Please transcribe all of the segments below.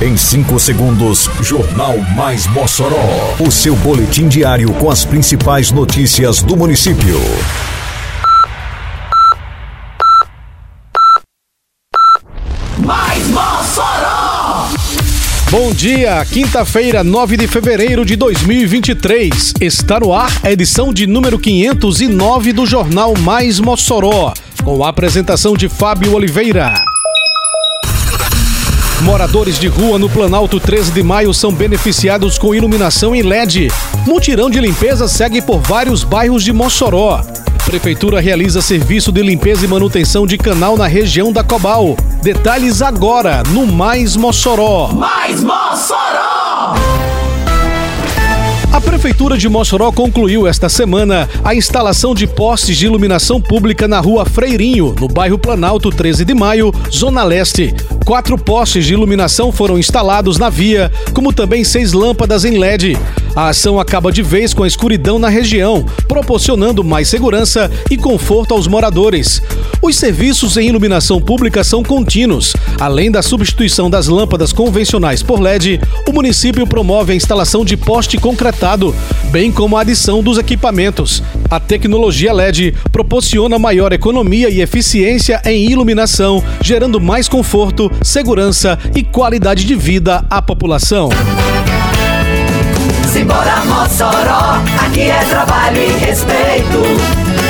Em 5 segundos, Jornal Mais Mossoró. O seu boletim diário com as principais notícias do município. Mais Mossoró! Bom dia, quinta-feira, 9 de fevereiro de 2023. Está no ar a edição de número 509 do Jornal Mais Mossoró, com a apresentação de Fábio Oliveira. Moradores de rua no Planalto 13 de Maio são beneficiados com iluminação em LED. Mutirão de limpeza segue por vários bairros de Mossoró. Prefeitura realiza serviço de limpeza e manutenção de canal na região da Cobal. Detalhes agora no Mais Mossoró. Mais Mossoró! A Prefeitura de Mossoró concluiu esta semana a instalação de postes de iluminação pública na rua Freirinho, no bairro Planalto 13 de Maio, Zona Leste. Quatro postes de iluminação foram instalados na via, como também seis lâmpadas em LED. A ação acaba de vez com a escuridão na região, proporcionando mais segurança e conforto aos moradores. Os serviços em iluminação pública são contínuos. Além da substituição das lâmpadas convencionais por LED, o município promove a instalação de poste concretado, bem como a adição dos equipamentos. A tecnologia LED proporciona maior economia e eficiência em iluminação, gerando mais conforto, segurança e qualidade de vida à população. Simbora Mossoró, aqui é trabalho e respeito.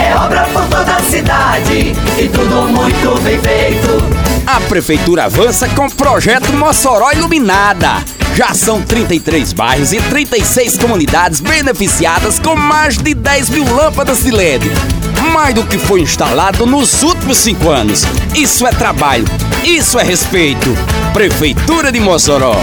É obra por toda a cidade e tudo muito bem feito. A prefeitura avança com o projeto Mossoró Iluminada. Já são 33 bairros e 36 comunidades beneficiadas com mais de 10 mil lâmpadas de LED. Mais do que foi instalado nos últimos cinco anos. Isso é trabalho, isso é respeito. Prefeitura de Mossoró.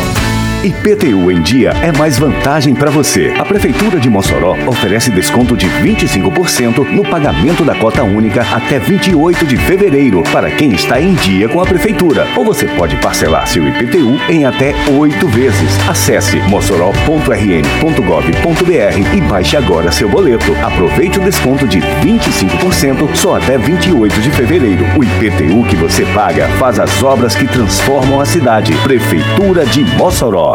IPTU em dia é mais vantagem para você. A Prefeitura de Mossoró oferece desconto de 25% no pagamento da cota única até 28 de fevereiro para quem está em dia com a Prefeitura. Ou você pode parcelar seu IPTU em até oito vezes. Acesse mossoró.rn.gov.br e baixe agora seu boleto. Aproveite o desconto de 25% só até 28 de fevereiro. O IPTU que você paga faz as obras que transformam a cidade. Prefeitura de Mossoró.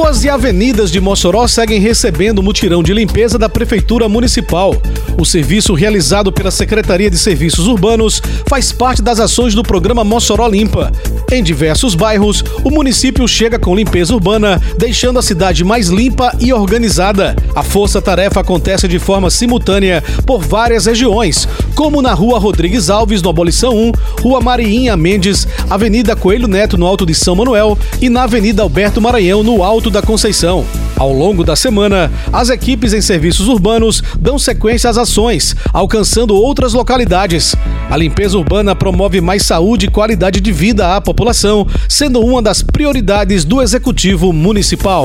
Ruas e avenidas de Mossoró seguem recebendo mutirão de limpeza da Prefeitura Municipal. O serviço realizado pela Secretaria de Serviços Urbanos faz parte das ações do programa Mossoró Limpa. Em diversos bairros, o município chega com limpeza urbana, deixando a cidade mais limpa e organizada. A força-tarefa acontece de forma simultânea por várias regiões, como na Rua Rodrigues Alves, no Abolição 1, Rua Mariinha Mendes, Avenida Coelho Neto, no Alto de São Manuel e na Avenida Alberto Maranhão, no Alto da Conceição. Ao longo da semana, as equipes em serviços urbanos dão sequência às ações, alcançando outras localidades. A limpeza urbana promove mais saúde e qualidade de vida à população, sendo uma das prioridades do Executivo Municipal.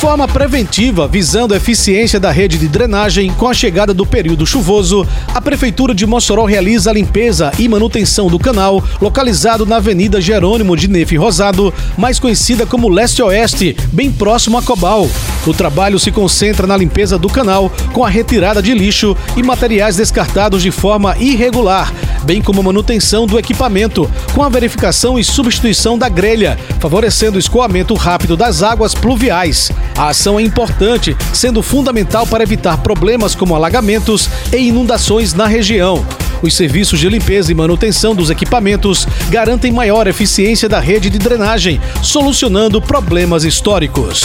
Forma preventiva, visando a eficiência da rede de drenagem, com a chegada do período chuvoso, a Prefeitura de Mossoró realiza a limpeza e manutenção do canal, localizado na Avenida Jerônimo de Nefe Rosado, mais conhecida como Leste-Oeste, bem próximo a Cobal. O trabalho se concentra na limpeza do canal, com a retirada de lixo e materiais descartados de forma irregular, bem como a manutenção do equipamento, com a verificação e substituição da grelha, favorecendo o escoamento rápido das águas pluviais. A ação é importante, sendo fundamental para evitar problemas como alagamentos e inundações na região. Os serviços de limpeza e manutenção dos equipamentos garantem maior eficiência da rede de drenagem, solucionando problemas históricos.